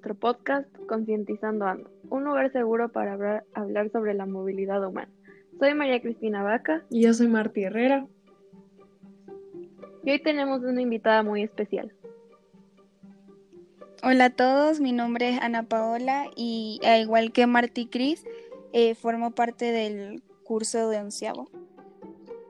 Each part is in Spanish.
nuestro podcast Concientizando Ando, un lugar seguro para hablar, hablar, sobre la movilidad humana. Soy María Cristina Vaca. Y yo soy Marti Herrera. Y hoy tenemos una invitada muy especial. Hola a todos, mi nombre es Ana Paola y al igual que Marti Cris, eh, formo parte del curso de onceavo.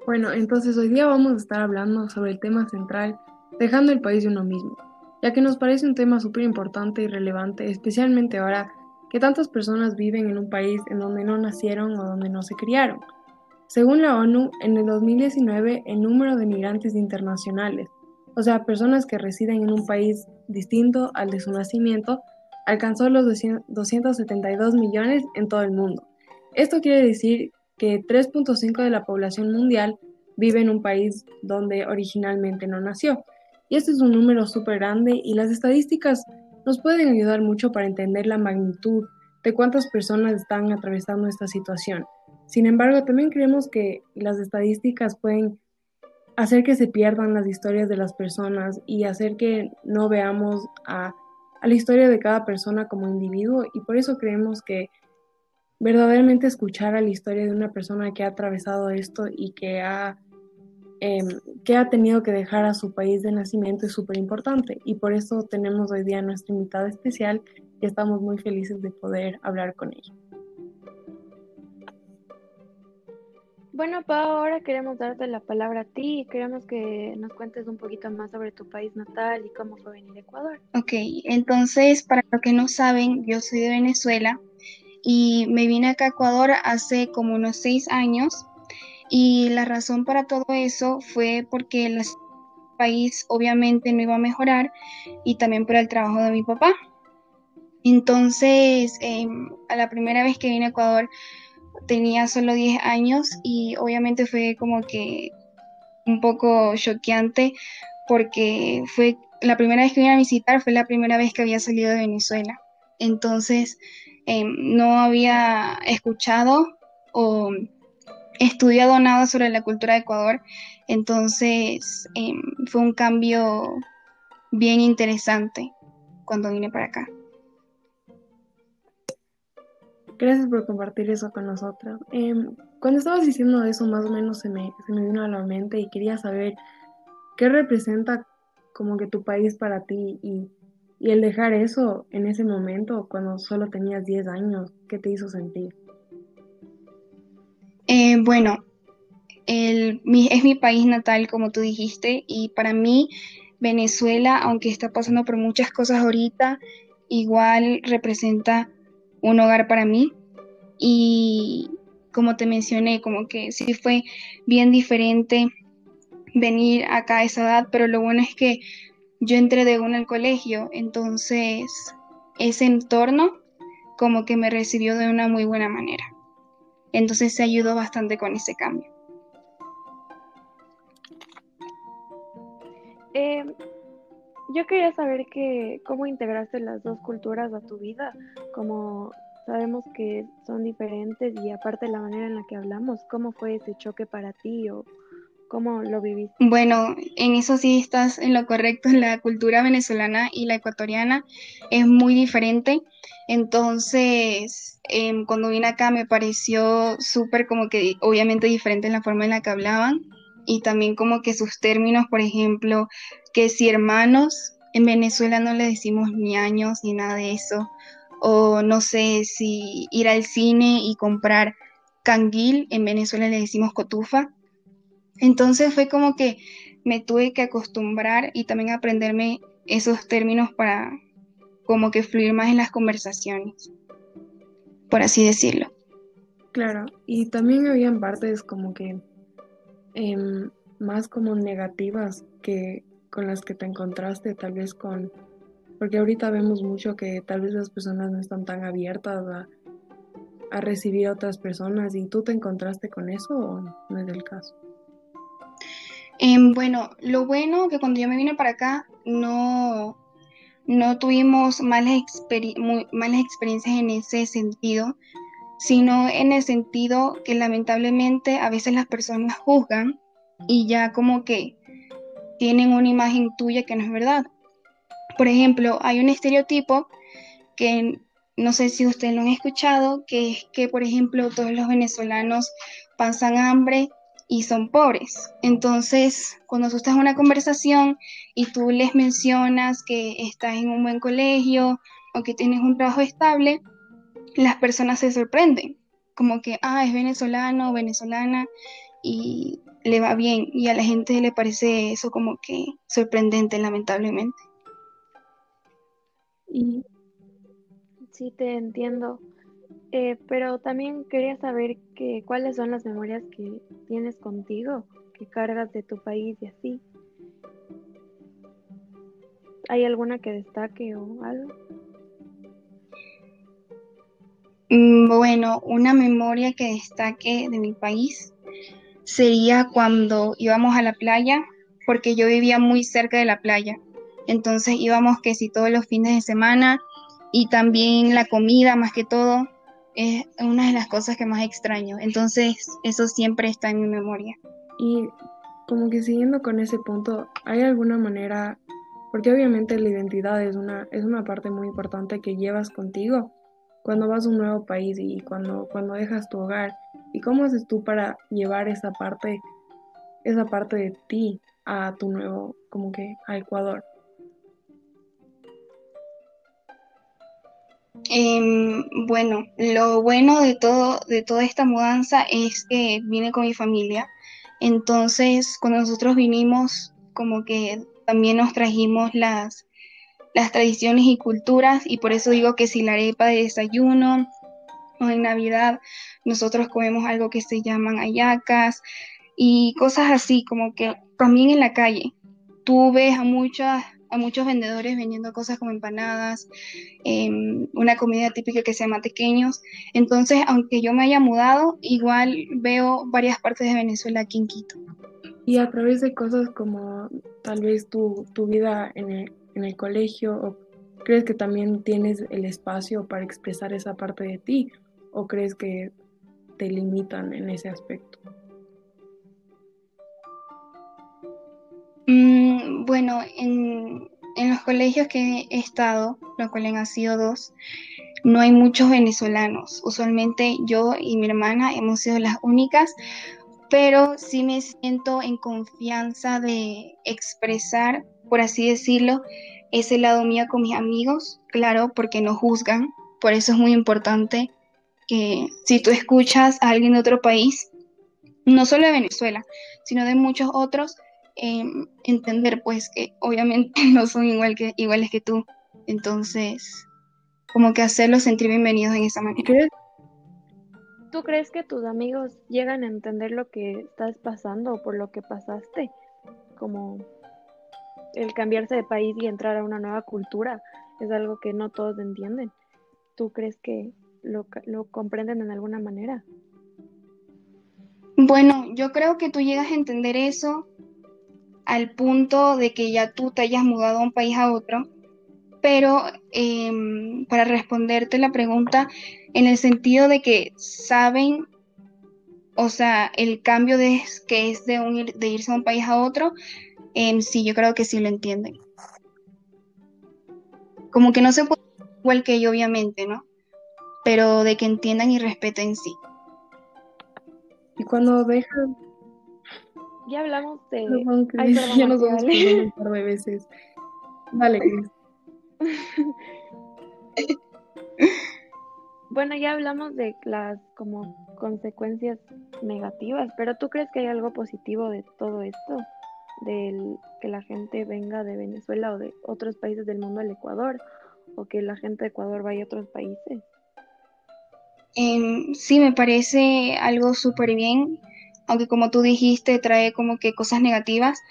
Bueno, entonces hoy día vamos a estar hablando sobre el tema central, dejando el país de uno mismo ya que nos parece un tema súper importante y relevante, especialmente ahora que tantas personas viven en un país en donde no nacieron o donde no se criaron. Según la ONU, en el 2019 el número de migrantes internacionales, o sea, personas que residen en un país distinto al de su nacimiento, alcanzó los 272 millones en todo el mundo. Esto quiere decir que 3.5 de la población mundial vive en un país donde originalmente no nació. Y este es un número súper grande y las estadísticas nos pueden ayudar mucho para entender la magnitud de cuántas personas están atravesando esta situación. Sin embargo, también creemos que las estadísticas pueden hacer que se pierdan las historias de las personas y hacer que no veamos a, a la historia de cada persona como individuo y por eso creemos que verdaderamente escuchar a la historia de una persona que ha atravesado esto y que ha Em, que ha tenido que dejar a su país de nacimiento es súper importante y por eso tenemos hoy día nuestra invitada especial y estamos muy felices de poder hablar con ella. Bueno, Pau, ahora queremos darte la palabra a ti y queremos que nos cuentes un poquito más sobre tu país natal y cómo fue venir a Ecuador. Ok, entonces, para los que no saben, yo soy de Venezuela y me vine acá a Ecuador hace como unos seis años y la razón para todo eso fue porque el país obviamente no iba a mejorar y también por el trabajo de mi papá. Entonces, em, a la primera vez que vine a Ecuador tenía solo 10 años y obviamente fue como que un poco choqueante porque fue la primera vez que vine a visitar, fue la primera vez que había salido de Venezuela. Entonces, em, no había escuchado o estudiado nada sobre la cultura de Ecuador, entonces em, fue un cambio bien interesante cuando vine para acá. Gracias por compartir eso con nosotros. Em, cuando estabas diciendo eso, más o menos se me, se me vino a la mente y quería saber qué representa como que tu país para ti y, y el dejar eso en ese momento, cuando solo tenías 10 años, ¿qué te hizo sentir? Eh, bueno, es mi país natal, como tú dijiste, y para mí Venezuela, aunque está pasando por muchas cosas ahorita, igual representa un hogar para mí. Y como te mencioné, como que sí fue bien diferente venir acá a esa edad, pero lo bueno es que yo entré de una al colegio, entonces ese entorno como que me recibió de una muy buena manera. Entonces se ayudó bastante con ese cambio. Eh, yo quería saber que, cómo integraste las dos culturas a tu vida, como sabemos que son diferentes y aparte la manera en la que hablamos, ¿cómo fue ese choque para ti o ¿Cómo lo viviste? Bueno, en eso sí estás en lo correcto. La cultura venezolana y la ecuatoriana es muy diferente. Entonces, em, cuando vine acá me pareció súper como que obviamente diferente en la forma en la que hablaban y también como que sus términos, por ejemplo, que si hermanos, en Venezuela no le decimos ni años ni nada de eso. O no sé si ir al cine y comprar canguil, en Venezuela le decimos cotufa entonces fue como que me tuve que acostumbrar y también aprenderme esos términos para como que fluir más en las conversaciones, por así decirlo. Claro, y también habían partes como que em, más como negativas que con las que te encontraste, tal vez con, porque ahorita vemos mucho que tal vez las personas no están tan abiertas a, a recibir a otras personas y tú te encontraste con eso o no es el caso. Em, bueno, lo bueno que cuando yo me vine para acá no, no tuvimos malas, malas experiencias en ese sentido, sino en el sentido que lamentablemente a veces las personas juzgan y ya como que tienen una imagen tuya que no es verdad. Por ejemplo, hay un estereotipo que no sé si ustedes lo han escuchado, que es que, por ejemplo, todos los venezolanos pasan hambre y son pobres. Entonces, cuando tú estás en una conversación y tú les mencionas que estás en un buen colegio o que tienes un trabajo estable, las personas se sorprenden, como que, ah, es venezolano o venezolana y le va bien. Y a la gente le parece eso como que sorprendente, lamentablemente. Y sí, te entiendo. Eh, pero también quería saber que, cuáles son las memorias que tienes contigo, que cargas de tu país y así. ¿Hay alguna que destaque o algo? Mm, bueno, una memoria que destaque de mi país sería cuando íbamos a la playa, porque yo vivía muy cerca de la playa. Entonces íbamos que si todos los fines de semana y también la comida más que todo es una de las cosas que más extraño. Entonces, eso siempre está en mi memoria. Y como que siguiendo con ese punto, ¿hay alguna manera, porque obviamente la identidad es una, es una parte muy importante que llevas contigo cuando vas a un nuevo país y cuando, cuando dejas tu hogar? ¿Y cómo haces tú para llevar esa parte, esa parte de ti a tu nuevo, como que a Ecuador? Em, bueno, lo bueno de todo, de toda esta mudanza es que vine con mi familia. Entonces, cuando nosotros vinimos, como que también nos trajimos las, las tradiciones y culturas, y por eso digo que si la arepa de desayuno o en Navidad, nosotros comemos algo que se llaman ayacas y cosas así, como que también en la calle. Tú ves a muchas a muchos vendedores vendiendo cosas como empanadas, em, una comida típica que se llama tequeños. Entonces, aunque yo me haya mudado, igual veo varias partes de Venezuela aquí en Quito. Y a través de cosas como tal vez tu, tu vida en el, en el colegio, ¿o ¿crees que también tienes el espacio para expresar esa parte de ti? ¿O crees que te limitan en ese aspecto? Mm, bueno, en, los colegios que he estado, los cuales han sido dos, no hay muchos venezolanos. Usualmente yo y mi hermana hemos sido las únicas, pero sí me siento en confianza de expresar, por así decirlo, ese lado mío con mis amigos, claro, porque no juzgan. Por eso es muy importante que si tú escuchas a alguien de otro país, no solo de Venezuela, sino de muchos otros, Em, entender pues que obviamente no son igual que, iguales que tú. Entonces, como que hacerlos sentir bienvenidos en esa manera. ¿Tú crees que tus amigos llegan a entender lo que estás pasando o por lo que pasaste? Como el cambiarse de país y entrar a una nueva cultura es algo que no todos entienden. ¿Tú crees que lo, lo comprenden en alguna manera? Bueno, yo creo que tú llegas a entender eso al punto de que ya tú te hayas mudado a un país a otro, pero em, para responderte la pregunta, en el sentido de que saben, o sea, el cambio de, que es de, un, de irse a un país a otro, em, sí, yo creo que sí lo entienden. Como que no se puede igual que yo, obviamente, ¿no? Pero de que entiendan y respeten sí. Y cuando dejan ya hablamos de. ya nos vamos un par de veces. Vale, bueno, ya hablamos de las como consecuencias negativas, pero ¿tú crees que hay algo positivo de todo esto? Del que la gente venga de Venezuela o de otros países del mundo al Ecuador, o que la gente de Ecuador vaya a otros países. Em, sí, me parece algo súper bien aunque como tú dijiste trae como que cosas negativas,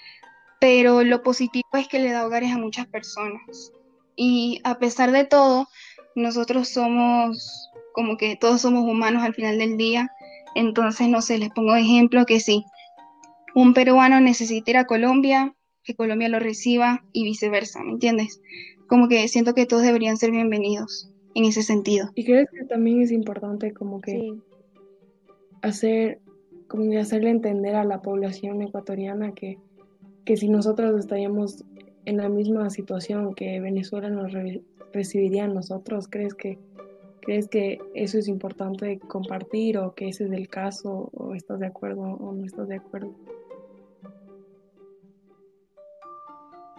pero lo positivo es que le da hogares a muchas personas. Y a pesar de todo, nosotros somos como que todos somos humanos al final del día, entonces no sé, les pongo ejemplo que sí, un peruano necesita ir a Colombia, que Colombia lo reciba y viceversa, ¿me entiendes? Como que siento que todos deberían ser bienvenidos en ese sentido. ¿Y crees que también es importante como que hacer como de hacerle entender a la población ecuatoriana que, que si nosotros estaríamos en la misma situación que Venezuela nos recibiría a nosotros? ¿Crees que, ¿Crees que eso es importante compartir o que ese es el caso o estás de acuerdo o no estás de acuerdo?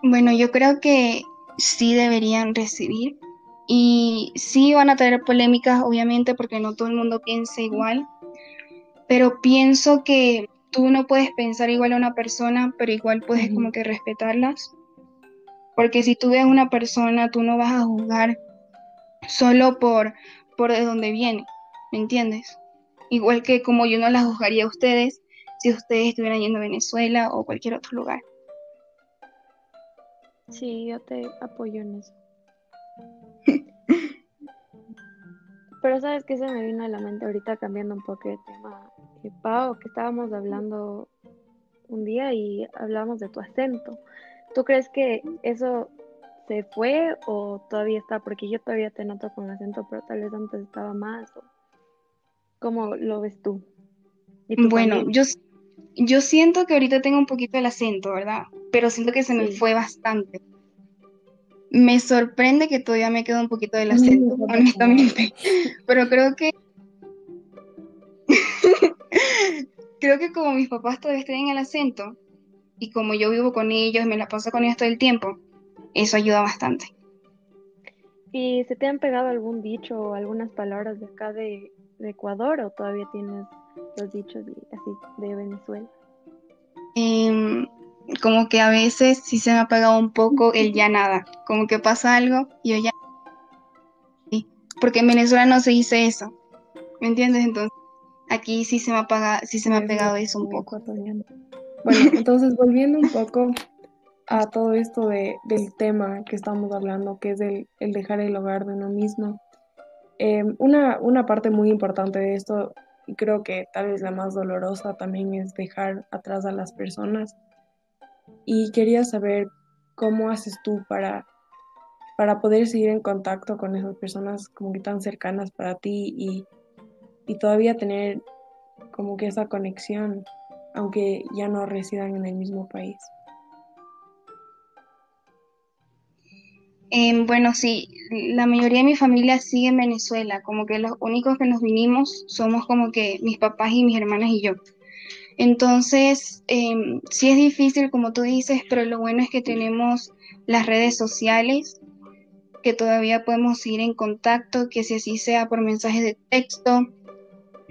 Bueno, yo creo que sí deberían recibir y sí van a tener polémicas, obviamente, porque no todo el mundo piensa igual, pero pienso que tú no puedes pensar igual a una persona, pero igual puedes como que respetarlas. Porque si tú ves a una persona, tú no vas a juzgar solo por, por de dónde viene, ¿me entiendes? Igual que como yo no las juzgaría a ustedes si ustedes estuvieran yendo a Venezuela o cualquier otro lugar. Sí, yo te apoyo en eso. Pero sabes que se me vino a la mente ahorita cambiando un poco de tema, Pau, que estábamos hablando un día y hablamos de tu acento. ¿Tú crees que eso se fue o todavía está? Porque yo todavía te noto con acento, pero tal vez antes estaba más. ¿Cómo lo ves tú? Bueno, yo, yo siento que ahorita tengo un poquito el acento, ¿verdad? Pero siento que se me fue bastante. Me sorprende que todavía me queda un poquito del acento, honestamente. Pero creo que. Creo que como mis papás todavía en el acento, y como yo vivo con ellos, me la paso con ellos todo el tiempo, eso ayuda bastante. ¿Y se te han pegado algún dicho o algunas palabras de acá de, Ecuador o todavía tienes los dichos así de Venezuela? Eh, como que a veces sí se me ha apagado un poco el ya nada, como que pasa algo y yo ya... Porque en Venezuela no se dice eso, ¿me entiendes? Entonces, aquí sí se me, apaga, sí se me ha pegado eso un poco. Bueno, entonces volviendo un poco a todo esto de, del tema que estamos hablando, que es el, el dejar el hogar de uno mismo. Em, una, una parte muy importante de esto, y creo que tal vez la más dolorosa también es dejar atrás a las personas y quería saber cómo haces tú para, para poder seguir en contacto con esas personas como que tan cercanas para ti y, y todavía tener como que esa conexión, aunque ya no residan en el mismo país. Em, bueno, sí, la mayoría de mi familia sigue en Venezuela, como que los únicos que nos vinimos somos como que mis papás y mis hermanas y yo. Entonces, em, sí es difícil, como tú dices, pero lo bueno es que tenemos las redes sociales, que todavía podemos ir en contacto, que si así sea por mensajes de texto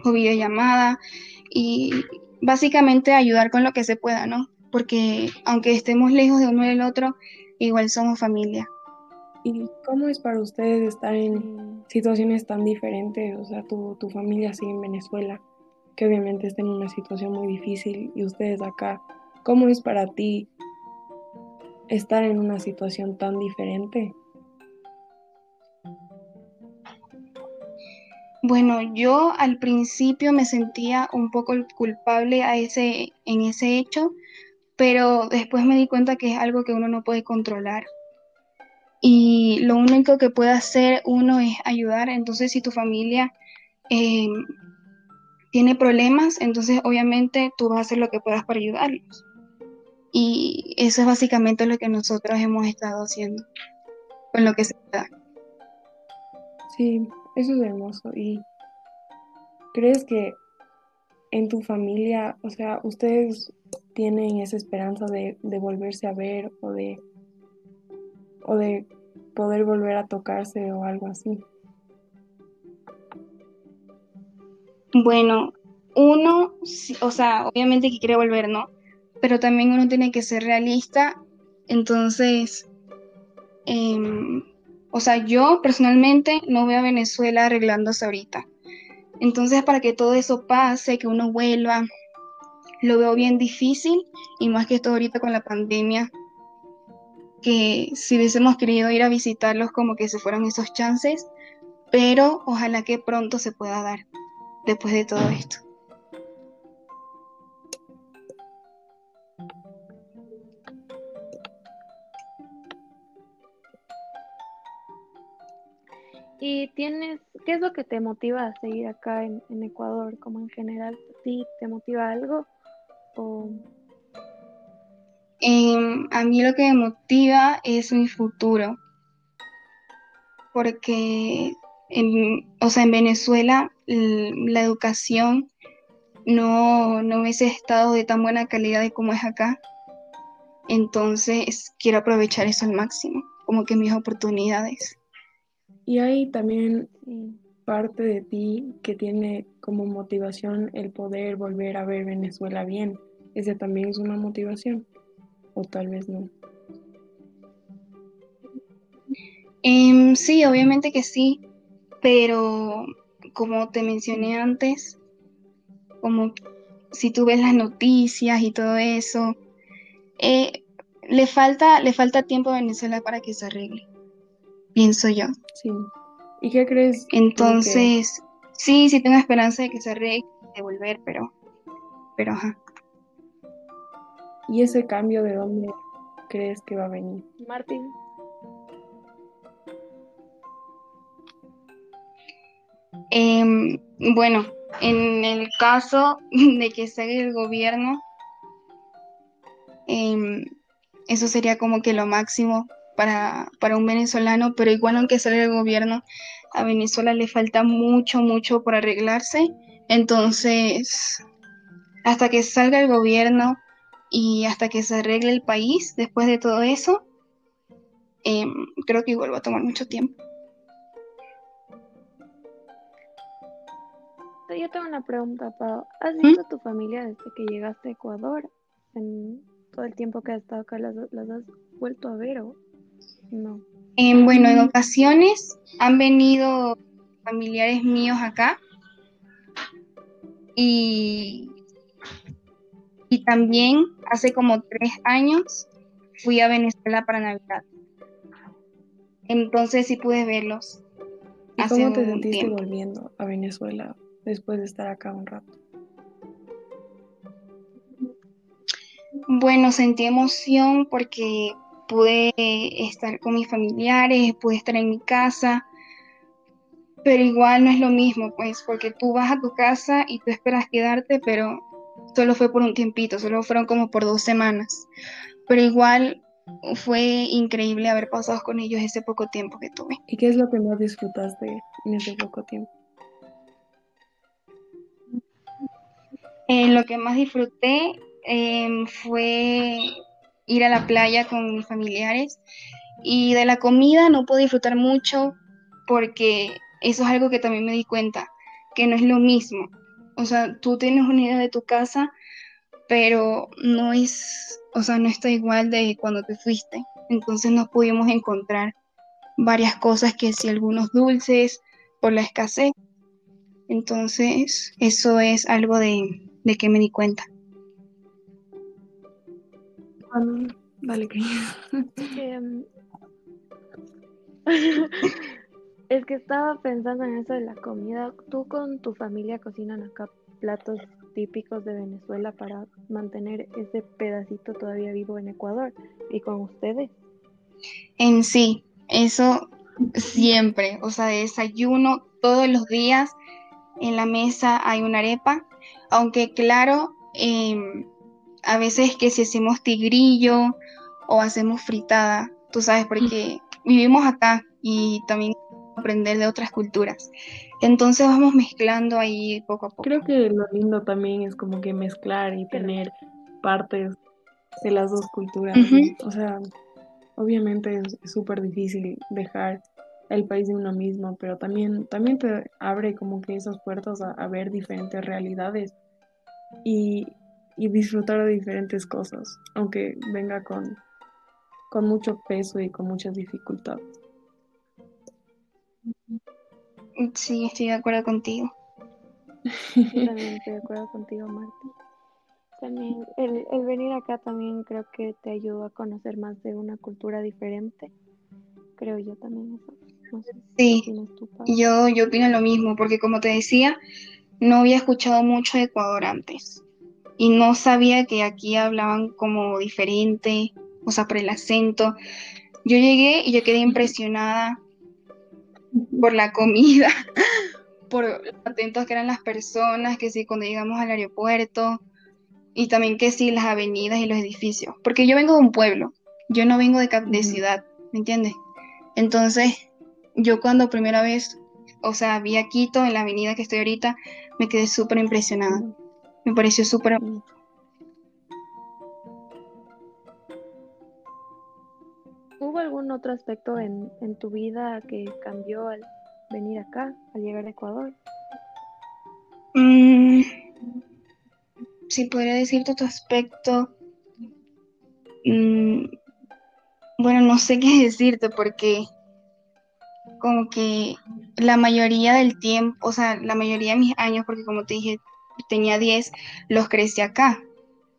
o videollamada, y básicamente ayudar con lo que se pueda, ¿no? Porque aunque estemos lejos de uno del otro, igual somos familia. ¿Y cómo es para ustedes estar en situaciones tan diferentes? O sea, tu, tu familia sigue en Venezuela que obviamente está en una situación muy difícil y ustedes acá, ¿cómo es para ti estar en una situación tan diferente? Bueno, yo al principio me sentía un poco culpable a ese, en ese hecho, pero después me di cuenta que es algo que uno no puede controlar. Y lo único que puede hacer uno es ayudar. Entonces, si tu familia eh, tiene problemas, entonces obviamente tú vas a hacer lo que puedas para ayudarlos. Y eso es básicamente lo que nosotros hemos estado haciendo con lo que se da. Sí, eso es hermoso. ¿Y crees que en tu familia, o sea, ustedes tienen esa esperanza de, volverse a ver o de, o de poder volver a tocarse o algo así? Bueno, uno, o sea, obviamente que quiere volver, ¿no? Pero también uno tiene que ser realista. Entonces, em, o sea, yo personalmente no veo a Venezuela arreglándose ahorita. Entonces, para que todo eso pase, que uno vuelva, lo veo bien difícil y más que todo ahorita con la pandemia, que si hubiésemos querido ir a visitarlos como que se fueran esos chances, pero ojalá que pronto se pueda dar después de todo esto. ¿Y tienes, qué es lo que te motiva a seguir acá en, Ecuador, como en general? ¿Sí te motiva algo? Em, a mí lo que me motiva es mi futuro, porque en, o sea, en Venezuela la educación no, no hubiese estado de tan buena calidad como es acá. Entonces quiero aprovechar eso al máximo, como que mis oportunidades. Y hay también parte de ti que tiene como motivación el poder volver a ver Venezuela bien. ¿Ese también es una motivación? ¿O tal vez no? Em, sí, obviamente que sí, pero como te mencioné antes, como si tú ves las noticias y todo eso, eh, le, falta, le falta tiempo a Venezuela para que se arregle, pienso yo. Sí. ¿Y qué crees? Entonces, sí, sí tengo esperanza de que se arregle, de volver, pero, pero ajá. ¿Y ese cambio de dónde crees que va a venir? Martín. Em, bueno, en el caso de que salga el gobierno, em, eso sería como que lo máximo para, para, un venezolano, pero igual aunque salga el gobierno, a Venezuela le falta mucho, mucho por arreglarse. Entonces, hasta que salga el gobierno y hasta que se arregle el país, después de todo eso, em, creo que igual va a tomar mucho tiempo. Yo tengo una pregunta, Pau. ¿Has ¿Mm? visto a tu familia desde que llegaste a Ecuador? En todo el tiempo que has estado acá, ¿las, has vuelto a ver o no? bueno, en ocasiones han venido familiares míos acá y, y también hace como tres años fui a Venezuela para Navidad. Entonces sí pude verlos. ¿Y cómo te sentiste volviendo a Venezuela después de estar acá un rato? Bueno, sentí emoción porque pude estar con mis familiares, pude estar en mi casa, pero igual no es lo mismo, pues, porque tú vas a tu casa y tú esperas quedarte, pero solo fue por un tiempito, solo fueron como por dos semanas, pero igual fue increíble haber pasado con ellos ese poco tiempo que tuve. ¿Y qué es lo que más disfrutaste en ese poco tiempo? Eh, lo que más disfruté em, fue ir a la playa con mis familiares y de la comida no puedo disfrutar mucho porque eso es algo que también me di cuenta, que no es lo mismo. O sea, tú tienes una idea de tu casa, pero no es, o sea, no está igual de cuando te fuiste. Entonces no pudimos encontrar varias cosas que si algunos dulces por la escasez. Entonces, eso es algo de, de que me di cuenta. Vale, em, es que estaba pensando en eso de la comida. ¿Tú con tu familia cocinan acá platos típicos de Venezuela para mantener ese pedacito todavía vivo en Ecuador y con ustedes? En sí, eso siempre, o sea, desayuno todos los días en la mesa hay una arepa aunque claro, em, a veces que si hacemos tigrillo o hacemos fritada, tú sabes, porque vivimos acá y también aprender de otras culturas. Entonces vamos mezclando ahí poco a poco. Creo que lo lindo también es como que mezclar y tener partes de las dos culturas. O sea, obviamente es súper difícil dejar el país de uno mismo, pero también, también te abre como que esas puertas a, ver diferentes realidades y, disfrutar de diferentes cosas, aunque venga con, con mucho peso y con muchas dificultades. Sí, estoy de acuerdo contigo. también estoy de acuerdo contigo, Marta. También el, el venir acá también creo que te ayuda a conocer más de una cultura diferente. Creo yo también eso. Sí, yo, yo opino lo mismo, porque como te decía, no había escuchado mucho de Ecuador antes y no sabía que aquí hablaban como diferente, o sea, por el acento. Yo llegué y yo quedé impresionada por la comida, por lo atentos que eran las personas, que sí, cuando llegamos al aeropuerto, y también que sí las avenidas y los edificios, porque yo vengo de un pueblo, yo no vengo de, de ciudad, ¿me entiendes? Entonces, yo cuando primera vez, o sea, vi a Quito en la avenida que estoy ahorita, me quedé súper impresionada, me pareció súper... ¿Hubo algún otro aspecto en, en tu vida que cambió al venir acá, al llegar a Ecuador? Mm, si podría decirte otro aspecto, mm, bueno, no sé qué decirte porque como que la mayoría del tiempo, o sea, la mayoría de mis años, porque como te dije, tenía 10, los crecí acá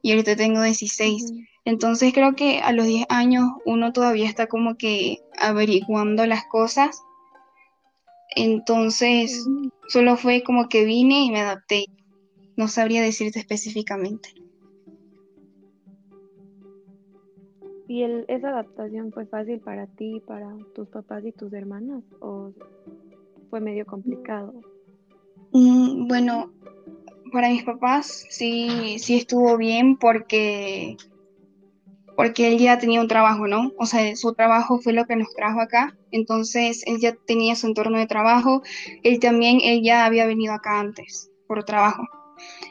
y ahorita tengo 16. Entonces creo que a los 10 años uno todavía está como que averiguando las cosas. Entonces solo fue como que vine y me adapté. No sabría decirte específicamente. ¿Y el, esa adaptación fue fácil para ti, para tus papás y tus hermanas? ¿O fue medio complicado? Mm, bueno, para mis papás sí, sí estuvo bien porque, porque él ya tenía un trabajo, ¿no? O sea, su trabajo fue lo que nos trajo acá. Entonces, él ya tenía su entorno de trabajo. Él también, él ya había venido acá antes por trabajo.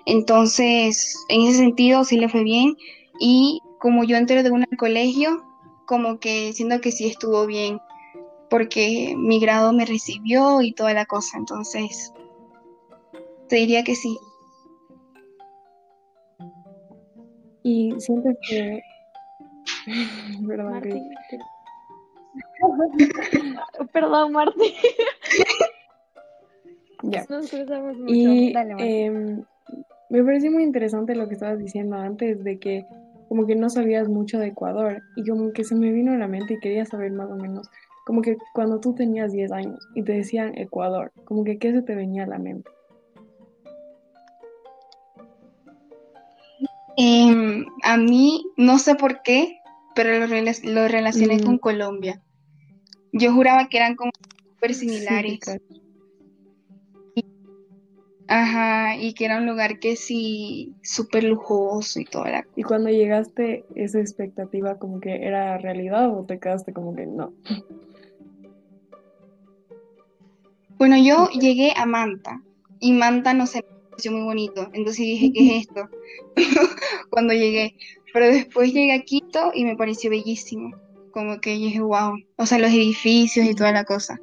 Entonces, en ese sentido sí le fue bien. Y como yo entré de un colegio, como que siento que sí estuvo bien, porque mi grado me recibió y toda la cosa, entonces te diría que sí. Y sientes que... Perdón, Martín. Perdón, Martín. ya. Nos cruzamos mucho. Y Dale, em, me pareció muy interesante lo que estabas diciendo antes de que como que no sabías mucho de Ecuador y como que se me vino a la mente y quería saber más o menos, como que cuando tú tenías 10 años y te decían Ecuador, como que qué se te venía a la mente. Em, a mí, no sé por qué, pero lo, lo relacioné Mm. con Colombia. Yo juraba que eran como súper Sí, similares. Ajá, y que era un lugar que sí, súper lujoso y toda la Y cuando llegaste, esa expectativa como que era realidad o te quedaste como que no. Bueno, yo llegué a Manta y Manta no se pareció muy bonito, entonces dije, ¿qué es esto? Cuando llegué, pero después llegué a Quito y me pareció bellísimo, como que dije, wow, o sea, los edificios y toda la cosa,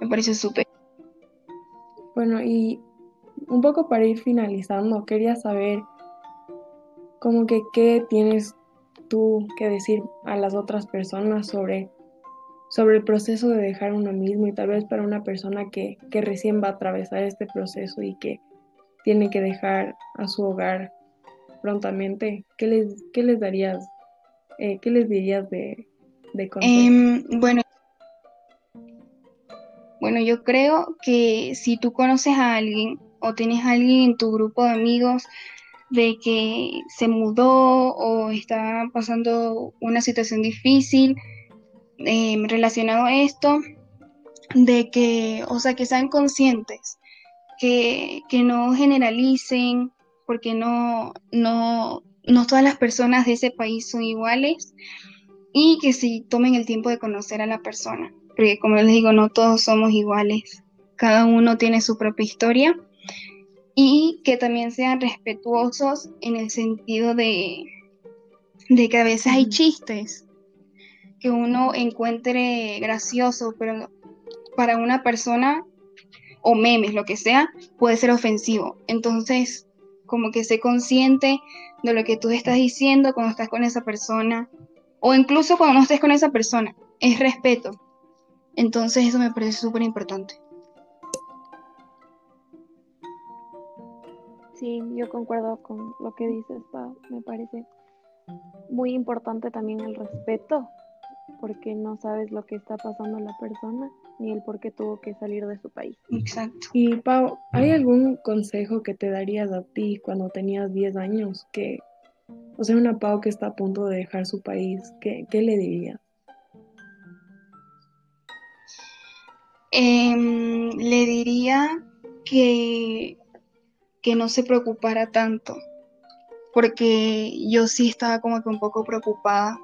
me pareció súper. Bueno, y un poco para ir finalizando, quería saber como que qué tienes tú que decir a las otras personas sobre, sobre el proceso de dejar uno mismo y tal vez para una persona que, que recién va a atravesar este proceso y que tiene que dejar a su hogar prontamente, ¿qué les, qué les darías, eh, qué les dirías de, de? Em, bueno, bueno, yo creo que si tú conoces a alguien o tienes a alguien en tu grupo de amigos de que se mudó o está pasando una situación difícil em, relacionado a esto, de que, o sea, que sean conscientes, que, que no generalicen, porque no, no, no todas las personas de ese país son iguales y que si tomen el tiempo de conocer a la persona, porque como les digo, no todos somos iguales, cada uno tiene su propia historia y que también sean respetuosos en el sentido de, de que a veces hay Ujú. chistes que uno encuentre gracioso, pero para una persona o memes, lo que sea, puede ser ofensivo. Entonces, como que sé consciente de lo que tú estás diciendo cuando estás con esa persona, o incluso cuando no estés con esa persona, es respeto. Entonces, eso me parece súper importante. Sí, yo concuerdo con lo que dices. Me parece muy importante también el respeto, porque no sabes lo que está pasando la persona ni el por qué tuvo que salir de su país. Exacto. Y Pau, ¿hay algún consejo que te darías a ti cuando tenías 10 años? Que, o sea, una Pau que está a punto de dejar su país, ¿qué, qué le dirías? Em, le diría que, que no se preocupara tanto, porque yo sí estaba como que un poco preocupada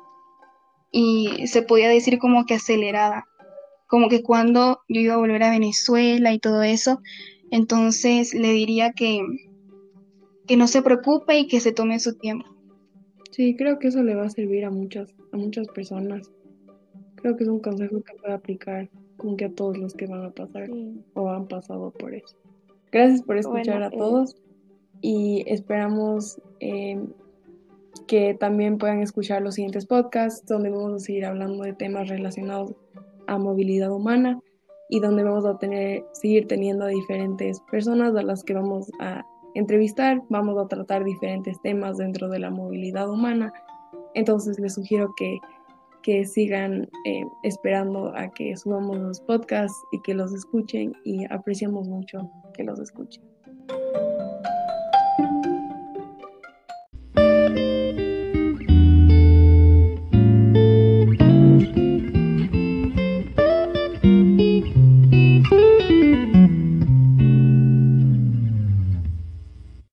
y se podía decir como que acelerada, como que cuando yo iba a volver a Venezuela y todo eso, entonces le diría que, que no se preocupe y que se tome su tiempo. Sí, creo que eso le va a servir a muchas, a muchas personas. Creo que es un consejo que puede aplicar como que a todos los que van a pasar o han pasado por eso. Gracias por escuchar a eh, todos y esperamos em, que también puedan escuchar los siguientes podcasts donde vamos a seguir hablando de temas relacionados a movilidad humana y donde vamos a tener, seguir teniendo a diferentes personas a las que vamos a entrevistar, vamos a tratar diferentes temas dentro de la movilidad humana. Entonces les sugiero que, que sigan eh, esperando a que subamos los podcasts y que los escuchen y apreciamos mucho que los escuchen.